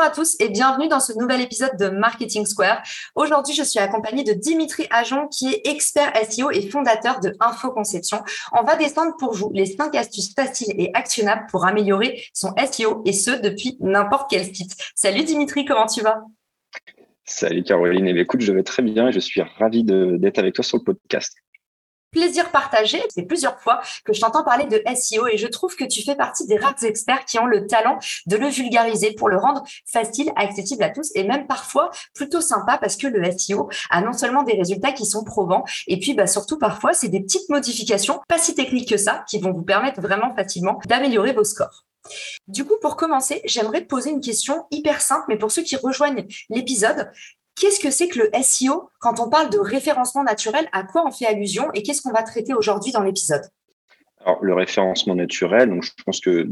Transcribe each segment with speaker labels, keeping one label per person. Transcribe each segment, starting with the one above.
Speaker 1: Bonjour à tous et bienvenue dans ce nouvel épisode de Marketing Square. Aujourd'hui, je suis accompagnée de Dimitri Ajon qui est expert SEO et fondateur de Info Conception. On va descendre pour vous les 5 astuces faciles et actionnables pour améliorer son SEO et ce depuis n'importe quel site. Salut Dimitri, comment tu vas?
Speaker 2: Salut Caroline, et eh écoute, je vais très bien et je suis ravi d'être avec toi sur le podcast
Speaker 1: plaisir partagé. C'est plusieurs fois que je t'entends parler de SEO et je trouve que tu fais partie des rares experts qui ont le talent de le vulgariser pour le rendre facile, accessible à tous et même parfois plutôt sympa parce que le SEO a non seulement des résultats qui sont probants et puis bah, surtout parfois c'est des petites modifications, pas si techniques que ça, qui vont vous permettre vraiment facilement d'améliorer vos scores. Du coup, pour commencer, j'aimerais te poser une question hyper simple, mais pour ceux qui rejoignent l'épisode, Qu'est-ce que c'est que le SEO quand on parle de référencement naturel? À quoi on fait allusion et qu'est-ce qu'on va traiter aujourd'hui dans l'épisode?
Speaker 2: Alors, le référencement naturel, donc je pense que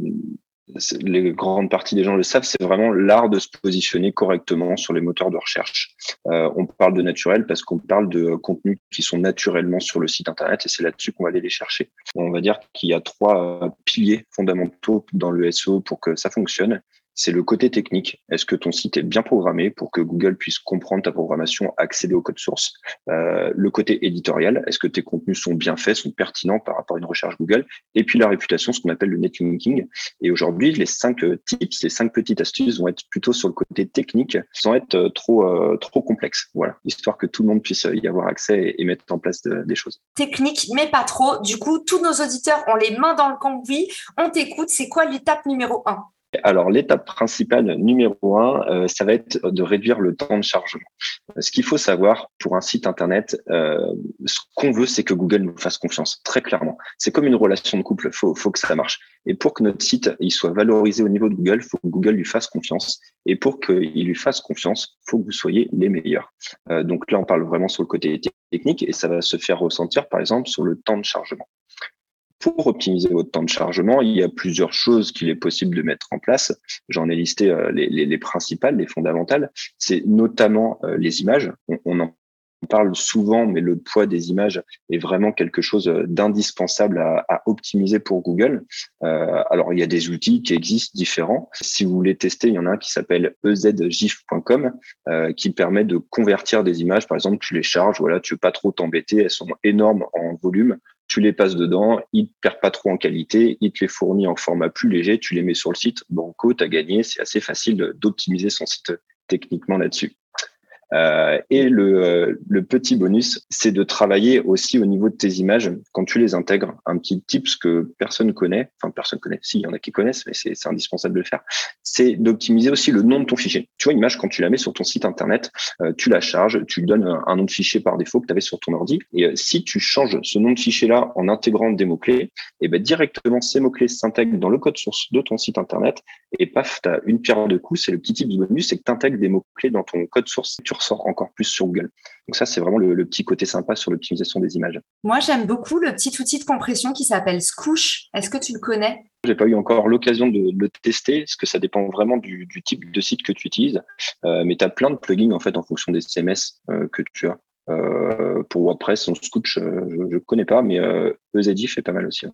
Speaker 2: les grandes parties des gens le savent, c'est vraiment l'art de se positionner correctement sur les moteurs de recherche. Euh, on parle de naturel parce qu'on parle de contenus qui sont naturellement sur le site internet et c'est là-dessus qu'on va aller les chercher. On va dire qu'il y a trois piliers fondamentaux dans le SEO pour que ça fonctionne c'est le côté technique. Est-ce que ton site est bien programmé pour que Google puisse comprendre ta programmation, accéder au code source euh, Le côté éditorial, est-ce que tes contenus sont bien faits, sont pertinents par rapport à une recherche Google? Et puis la réputation, ce qu'on appelle le netlinking. Et aujourd'hui, les cinq euh, tips, les cinq petites astuces vont être plutôt sur le côté technique, sans être euh, trop trop complexe. Voilà, histoire que tout le monde puisse y avoir accès et, mettre en place des choses.
Speaker 1: Technique, mais pas trop. Du coup, tous nos auditeurs ont les mains dans le cambouis. On t'écoute. C'est quoi l'étape numéro un?
Speaker 2: Alors, l'étape principale numéro un, euh, ça va être de réduire le temps de chargement. Ce qu'il faut savoir pour un site internet, euh, ce qu'on veut, c'est que Google nous fasse confiance, très clairement. C'est comme une relation de couple, faut, faut que ça marche. Et pour que notre site il soit valorisé au niveau de Google, faut que Google lui fasse confiance. Et pour qu'il lui fasse confiance, faut que vous soyez les meilleurs. Euh, donc là, on parle vraiment sur le côté technique et ça va se faire ressentir, par exemple, sur le temps de chargement. Pour optimiser votre temps de chargement, il y a plusieurs choses qu'il est possible de mettre en place. J'en ai listé euh, les, principales, les fondamentales. C'est notamment euh, les images. On, en parle souvent, mais le poids des images est vraiment quelque chose euh, d'indispensable à, optimiser pour Google. alors, il y a des outils qui existent différents. Si vous voulez tester, il y en a un qui s'appelle ezgif.com qui permet de convertir des images. Par exemple, tu les charges, voilà, tu veux pas trop t'embêter, elles sont énormes en volume tu les passes dedans, il ne perd pas trop en qualité, il te les fournit en format plus léger, tu les mets sur le site, banco, tu as gagné, c'est assez facile d'optimiser son site techniquement là-dessus. Euh, et le, euh, le, petit bonus, c'est de travailler aussi au niveau de tes images quand tu les intègres. Un petit tip que personne connaît, enfin personne connaît, si, il y en a qui connaissent, mais c'est indispensable de le faire, c'est d'optimiser aussi le nom de ton fichier. Tu vois, image, quand tu la mets sur ton site internet, euh, tu la charges, tu lui donnes un, nom de fichier par défaut que tu avais sur ton ordi. Et si tu changes ce nom de fichier-là en intégrant des mots-clés, et eh ben directement ces mots-clés s'intègrent dans le code source de ton site internet et paf, tu as une pierre de coups. C'est le petit du bonus, c'est que tu intègres des mots-clés dans ton code source ressort encore plus sur Google. Donc ça, c'est vraiment le, petit côté sympa sur l'optimisation des images.
Speaker 1: Moi, j'aime beaucoup le petit outil de compression qui s'appelle Scoosh. Est-ce que tu le connais?
Speaker 2: J'ai pas eu encore l'occasion de le tester, parce que ça dépend vraiment du, type de site que tu utilises. Euh, mais tu as plein de plugins en fait en fonction des CMS euh, que tu as. Euh, pour WordPress, son Scooch, je ne connais pas, mais euh, fait pas mal aussi.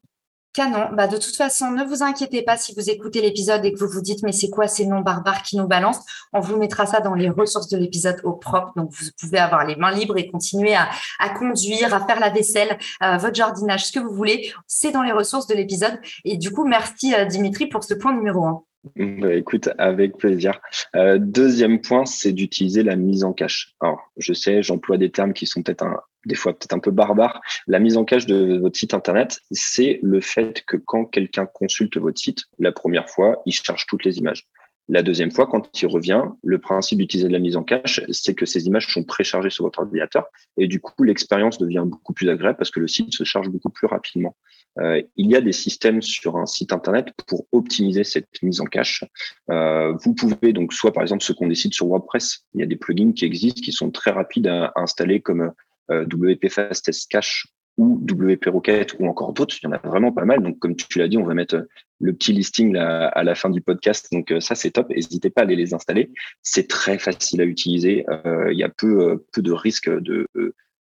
Speaker 1: Canon. Bah, de toute façon, ne vous inquiétez pas si vous écoutez l'épisode et que vous vous dites, mais c'est quoi ces noms barbares qui nous balancent? On vous mettra ça dans les ressources de l'épisode au propre. Donc, vous pouvez avoir les mains libres et continuer à, à conduire, à faire la vaisselle, euh, votre jardinage, ce que vous voulez. C'est dans les ressources de l'épisode. Et du coup, merci euh, Dimitri pour ce point numéro
Speaker 2: 1 écoute, avec plaisir. Euh, deuxième point, c'est d'utiliser la mise en cache. Alors, je sais, j'emploie des termes qui sont peut-être des fois peut-être un peu barbare, la mise en cache de votre site internet, c'est le fait que quand quelqu'un consulte votre site la première fois, il cherche toutes les images. La deuxième fois, quand il revient, le principe d'utiliser la mise en cache, c'est que ces images sont préchargées sur votre ordinateur et du coup, l'expérience devient beaucoup plus agréable parce que le site se charge beaucoup plus rapidement. Euh, il y a des systèmes sur un site internet pour optimiser cette mise en cache. Euh, vous pouvez donc soit par exemple ce qu'on décide sur WordPress, il y a des plugins qui existent qui sont très rapides à, installer comme euh, WP Fastest Cache ou WP Rocket ou encore d'autres. Il y en a vraiment pas mal. Donc, comme tu l'as dit, on va mettre le petit listing à la fin du podcast. Donc, ça, c'est top. N'hésitez pas à aller les installer. C'est très facile à utiliser. Il y a peu de risques de,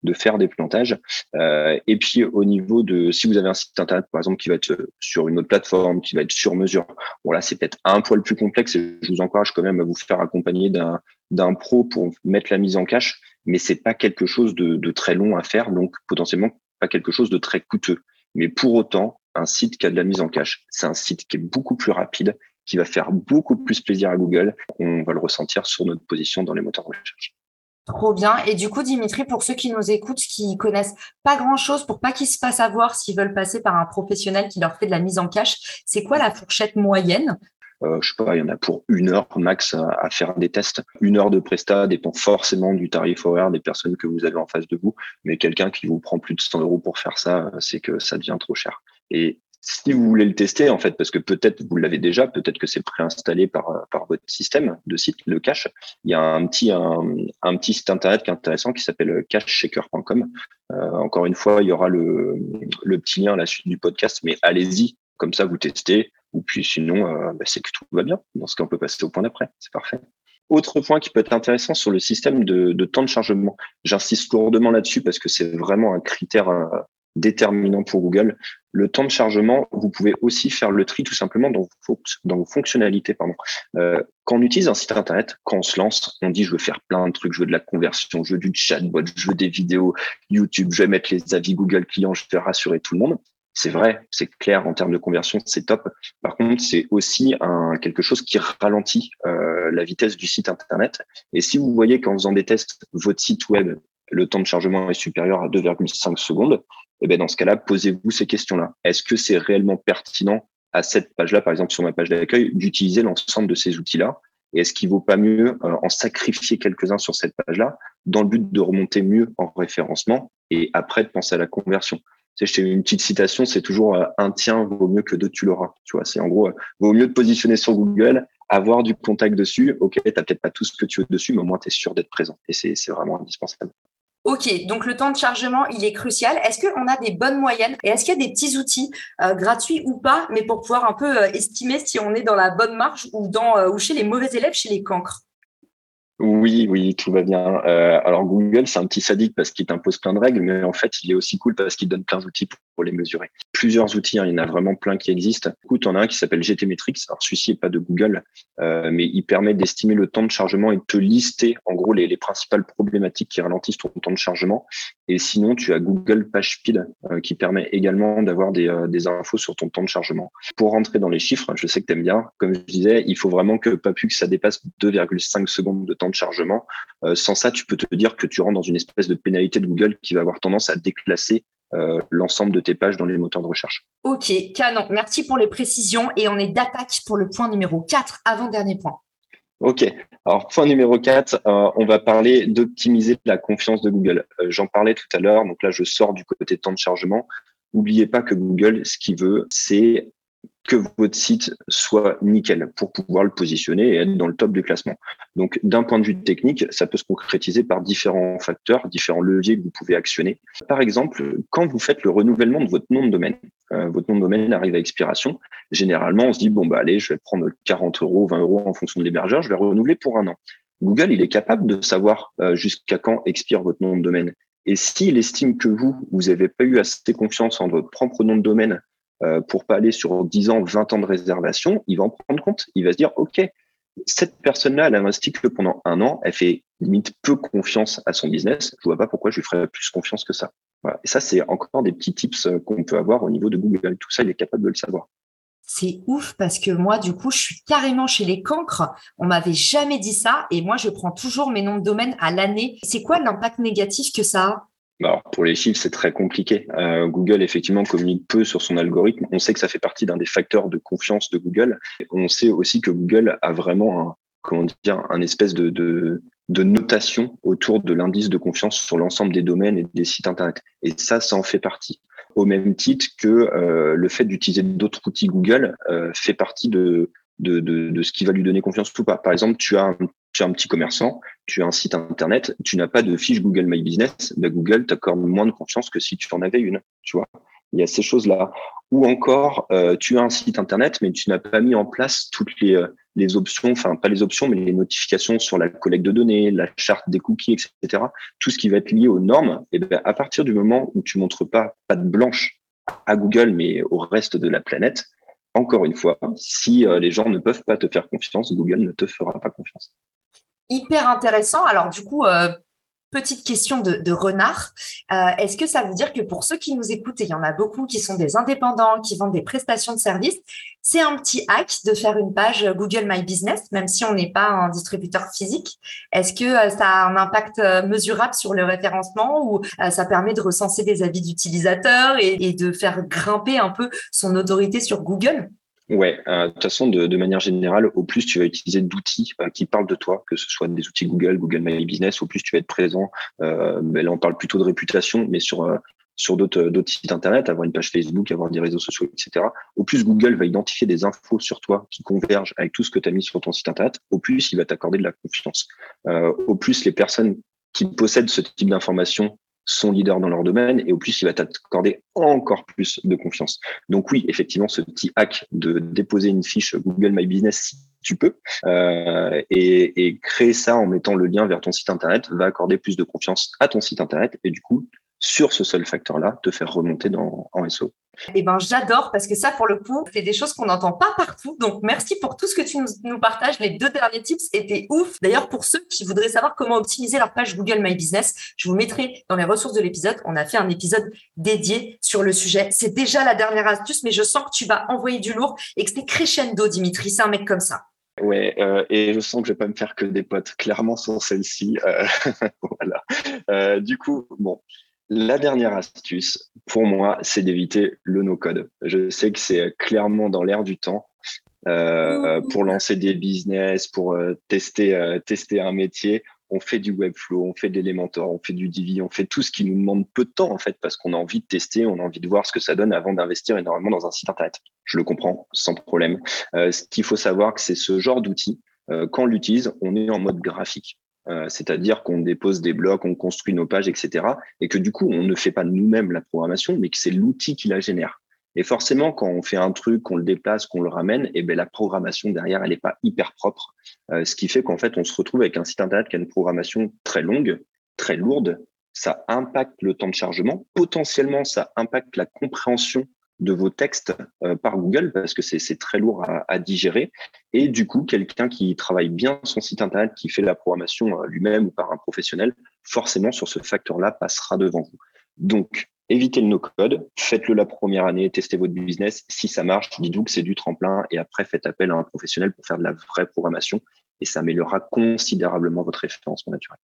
Speaker 2: de faire des plantages. et puis, au niveau de, si vous avez un site internet, par exemple, qui va être sur une autre plateforme, qui va être sur mesure, bon, là, c'est peut-être un poil plus complexe et je vous encourage quand même à vous faire accompagner d'un, d'un pro pour mettre la mise en cache, mais c'est pas quelque chose de, de très long à faire. Donc, potentiellement, pas quelque chose de très coûteux. Mais pour autant, un site qui a de la mise en cache, c'est un site qui est beaucoup plus rapide, qui va faire beaucoup plus plaisir à Google. On va le ressentir sur notre position dans les moteurs de recherche.
Speaker 1: Trop bien. Et du coup, Dimitri, pour ceux qui nous écoutent, qui connaissent pas grand chose, pour pas qu'ils se fassent avoir s'ils veulent passer par un professionnel qui leur fait de la mise en cache, c'est quoi la fourchette moyenne?
Speaker 2: Euh, je sais pas, il y en a pour une heure max à, faire des tests. Une heure de presta dépend forcément du tarif horaire des personnes que vous avez en face de vous, mais quelqu'un qui vous prend plus de 100 euros pour faire ça, c'est que ça devient trop cher. Et si vous voulez le tester, en fait, parce que peut-être vous l'avez déjà, peut-être que c'est préinstallé par, par votre système de site, le cache, il y a un petit, un, petit site internet qui est intéressant qui s'appelle cacheshaker.com. Euh, encore une fois, il y aura le, le petit lien à la suite du podcast, mais allez-y, comme ça vous testez, ou puis sinon, euh, bah, c'est que tout va bien. Dans ce cas, on peut passer au point d'après. C'est parfait. Autre point qui peut être intéressant sur le système de, temps de chargement. J'insiste lourdement là-dessus parce que c'est vraiment un critère euh, déterminant pour Google. Le temps de chargement, vous pouvez aussi faire le tri tout simplement dans vos, fonctionnalités. Pardon. Euh, quand on utilise un site internet, quand on se lance, on dit je veux faire plein de trucs, je veux de la conversion, je veux du chatbot, je veux des vidéos YouTube, je vais mettre les avis Google clients, je vais rassurer tout le monde c'est vrai, c'est clair en termes de conversion, c'est top. Par contre, c'est aussi un, quelque chose qui ralentit euh, la vitesse du site internet. Et si vous voyez qu'en faisant des tests, votre site web, le temps de chargement est supérieur à 2,5 secondes, et eh bien dans ce cas-là, posez-vous ces questions-là. Est-ce que c'est réellement pertinent à cette page-là, par exemple sur ma page d'accueil, d'utiliser l'ensemble de ces outils-là? Et est-ce qu'il vaut pas mieux euh, en sacrifier quelques-uns sur cette page-là dans le but de remonter mieux en référencement et après de penser à la conversion? Sais, je une petite citation, c'est toujours euh, un tien vaut mieux que deux tu l'auras. Tu vois, c'est en gros, euh, vaut mieux te positionner sur Google, avoir du contact dessus. Ok, tu n'as peut-être pas tout ce que tu veux dessus, mais au moins tu es sûr d'être présent. Et c'est vraiment indispensable.
Speaker 1: Ok, donc le temps de chargement, il est crucial. Est-ce qu'on a des bonnes moyennes et est-ce qu'il y a des petits outils euh, gratuits ou pas, mais pour pouvoir un peu estimer si on est dans la bonne marge ou, ou chez les mauvais élèves, chez les cancres?
Speaker 2: Oui, oui, tout va bien. Euh, alors Google, c'est un petit sadique parce qu'il t'impose plein de règles, mais en fait, il est aussi cool parce qu'il donne plein d'outils pour, les mesurer. Plusieurs outils, hein, il y en a vraiment plein qui existent. Écoute, on a un qui s'appelle GTmetrix. Alors celui-ci n'est pas de Google, euh, mais il permet d'estimer le temps de chargement et de te lister en gros les, les, principales problématiques qui ralentissent ton temps de chargement. Et sinon, tu as Google PageSpeed euh, qui permet également d'avoir des, euh, des infos sur ton temps de chargement. Pour rentrer dans les chiffres, je sais que tu aimes bien, comme je disais, il faut vraiment que pas plus que ça dépasse 2,5 secondes de temps de chargement. Euh, sans ça, tu peux te dire que tu rentres dans une espèce de pénalité de Google qui va avoir tendance à déclasser l'ensemble de tes pages dans les moteurs de recherche.
Speaker 1: Ok, canon. Merci pour les précisions et on est d'attaque pour le point numéro 4, avant-dernier point.
Speaker 2: Ok, alors point numéro 4, euh, on va parler d'optimiser la confiance de Google. J'en parlais tout à l'heure, donc là je sors du côté temps de chargement. N'oubliez pas que Google, ce qu'il veut, c'est que votre site soit nickel pour pouvoir le positionner et être dans le top du classement. Donc, d'un point de vue technique, ça peut se concrétiser par différents facteurs, différents leviers que vous pouvez actionner. Par exemple, quand vous faites le renouvellement de votre nom de domaine, euh, votre nom de domaine arrive à expiration. Généralement, on se dit, bon, bah, allez, je vais prendre 40 euros, 20 euros en fonction de l'hébergeur, je vais renouveler pour un an. Google, il est capable de savoir euh, jusqu'à quand expire votre nom de domaine. Et s'il estime que vous, vous n'avez pas eu assez confiance en votre propre nom de domaine euh, pour pas aller sur 10 ans, 20 ans de réservation, il va en prendre compte. Il va se dire, OK, cette personne-là, elle a investi que pendant un an, elle fait limite peu confiance à son business. Je vois pas pourquoi je lui ferais plus confiance que ça. Et ça, c'est encore des petits tips euh, qu'on peut avoir au niveau de Google. Tout ça, il est capable de le savoir.
Speaker 1: C'est ouf parce que moi, du coup, je suis carrément chez les cancres. On m'avait jamais dit ça et moi, je prends toujours mes noms de domaine à l'année. C'est quoi l'impact négatif que ça a?
Speaker 2: Alors pour les chiffres, c'est très compliqué. Euh, Google, effectivement, communique peu sur son algorithme. On sait que ça fait partie d'un des facteurs de confiance de Google. On sait aussi que Google a vraiment un, comment dire, un espèce de, de, de notation autour de l'indice de confiance sur l'ensemble des domaines et des sites Internet. Et ça, ça en fait partie. Au même titre que euh, le fait d'utiliser d'autres outils Google euh, fait partie de, de, de, de, ce qui va lui donner confiance ou pas. Par exemple, tu as un, tu as un petit commerçant, tu as un site internet, tu n'as pas de fiche Google My Business, ben Google t'accorde moins de confiance que si tu en avais une. Tu vois, il y a ces choses-là. Ou encore, euh, tu as un site internet, mais tu n'as pas mis en place toutes les, euh, les options, enfin pas les options, mais les notifications sur la collecte de données, la charte des cookies, etc. Tout ce qui va être lié aux normes. Et ben à partir du moment où tu montres pas de blanche à Google, mais au reste de la planète, encore une fois, si euh, les gens ne peuvent pas te faire confiance, Google ne te fera pas confiance.
Speaker 1: Hyper intéressant. Alors du coup, euh, petite question de, renard. Euh, est-ce que ça veut dire que pour ceux qui nous écoutent, et il y en a beaucoup qui sont des indépendants, qui vendent des prestations de services, c'est un petit hack de faire une page Google My Business, même si on n'est pas un distributeur physique? Est-ce que ça a un impact mesurable sur le référencement ou ça permet de recenser des avis d'utilisateurs et de faire grimper un peu son autorité sur Google?
Speaker 2: Ouais, euh, de toute façon, de, de, manière générale, au plus tu vas utiliser d'outils euh, qui parlent de toi, que ce soit des outils Google, Google My Business, au plus tu vas être présent. Euh, ben là, on parle plutôt de réputation, mais sur euh, sur d'autres d'autres sites internet, avoir une page Facebook, avoir des réseaux sociaux, etc. Au plus Google va identifier des infos sur toi qui convergent avec tout ce que tu as mis sur ton site internet, au plus il va t'accorder de la confiance. au plus les personnes qui possèdent ce type d'informations sont leaders dans leur domaine et au plus il va t'accorder encore plus de confiance. Donc oui, effectivement, ce petit hack de déposer une fiche Google My Business si tu peux euh, et, et, créer ça en mettant le lien vers ton site internet va accorder plus de confiance à ton site internet et du coup sur ce seul facteur-là te faire remonter dans en SO.
Speaker 1: Eh ben, j'adore parce que ça, pour le coup, c'est des choses qu'on n'entend pas partout. Donc, merci pour tout ce que tu nous, partages. Les deux derniers tips étaient ouf. D'ailleurs, pour ceux qui voudraient savoir comment optimiser leur page Google My Business, je vous mettrai dans les ressources de l'épisode. On a fait un épisode dédié sur le sujet. C'est déjà la dernière astuce, mais je sens que tu vas envoyer du lourd et que c'est crescendo, Dimitri. C'est un mec comme ça.
Speaker 2: Ouais, euh, et je sens que je vais pas me faire que des potes, clairement sans celle-ci. Euh, voilà. Euh, du coup, bon, la dernière astuce, pour moi, c'est d'éviter le no-code. Je sais que c'est clairement dans l'air du temps. Euh, pour lancer des business, pour euh, tester, euh, tester un métier, on fait du Webflow, on fait de l'Elementor, on fait du Divi, on fait tout ce qui nous demande peu de temps en fait, parce qu'on a envie de tester, on a envie de voir ce que ça donne avant d'investir énormément dans un site internet. Je le comprends sans problème. ce qu'il faut savoir, que c'est ce genre d'outil. quand on l'utilise, on est en mode graphique. Euh, c'est-à-dire qu'on dépose des blocs, on construit nos pages, etc. Et que du coup, on ne fait pas nous-mêmes la programmation, mais que c'est l'outil qui la génère. Et forcément, quand on fait un truc, qu'on le déplace, qu'on le ramène, et eh ben la programmation derrière, elle n'est pas hyper propre. Euh, ce qui fait qu'en fait, on se retrouve avec un site internet qui a une programmation très longue, très lourde. Ça impacte le temps de chargement. Potentiellement, ça impacte la compréhension de vos textes euh, par Google parce que c'est très lourd à, digérer. Et du coup, quelqu'un qui travaille bien son site internet, qui fait la programmation euh, lui-même ou par un professionnel, forcément sur ce facteur-là passera devant vous. Donc, évitez le no-code, faites-le la première année, testez votre business. Si ça marche, dites-vous que c'est du tremplin et après faites appel à un professionnel pour faire de la vraie programmation et ça améliorera considérablement votre référencement naturel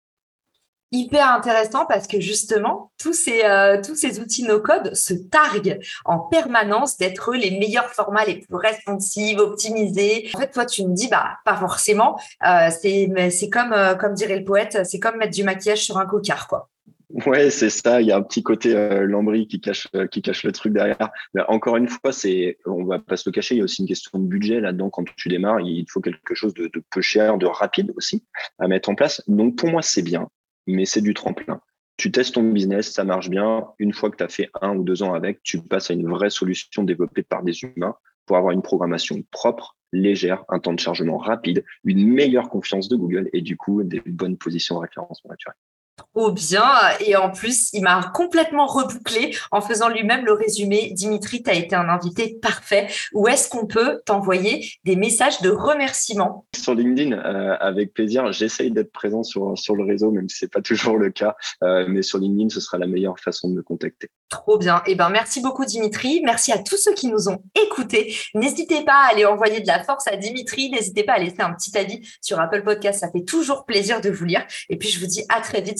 Speaker 1: hyper intéressant parce que justement, tous ces, euh, tous ces outils no-code se targuent en permanence d'être les meilleurs formats, les plus responsives, optimisés. En fait, toi, tu me dis, bah, pas forcément. Euh, c'est, comme, euh, comme dirait le poète, c'est comme mettre du maquillage sur un cocard, quoi.
Speaker 2: Ouais, c'est ça. Il y a un petit côté lambris qui cache qui cache le truc derrière. Encore une fois, c'est on va pas se le cacher. Il y a aussi une question de budget là-dedans. Quand tu démarres, il faut quelque chose de peu cher, de rapide aussi à mettre en place. Donc pour moi, c'est bien mais c'est du tremplin. Tu testes ton business, ça marche bien. Une fois que tu as fait un ou deux ans avec, tu passes à une vraie solution développée par des humains pour avoir une programmation propre, légère, un temps de chargement rapide, une meilleure confiance de Google et du coup des bonnes positions de référencement naturel
Speaker 1: trop bien. Et en plus, il m'a complètement rebouclé en faisant lui-même le résumé. Dimitri, tu as été un invité parfait. Où est-ce qu'on peut t'envoyer des messages de remerciement?
Speaker 2: Sur LinkedIn, euh, avec plaisir. J'essaye d'être présent sur, sur le réseau, même si c'est pas toujours le cas. Euh, mais sur LinkedIn, ce sera la meilleure façon de me contacter.
Speaker 1: Trop bien. Eh ben, merci beaucoup, Dimitri. Merci à tous ceux qui nous ont écoutés. N'hésitez pas à aller envoyer de la force à Dimitri. N'hésitez pas à laisser un petit avis sur Apple Podcast. Ça fait toujours plaisir de vous lire. Et puis, je vous dis à très vite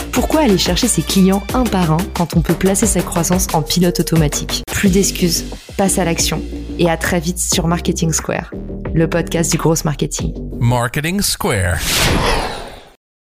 Speaker 1: Pourquoi aller chercher ses clients un par un quand on peut placer sa croissance en pilote automatique Plus d'excuses, passe à l'action et à très vite sur Marketing Square, le podcast du gros marketing.
Speaker 3: Marketing Square.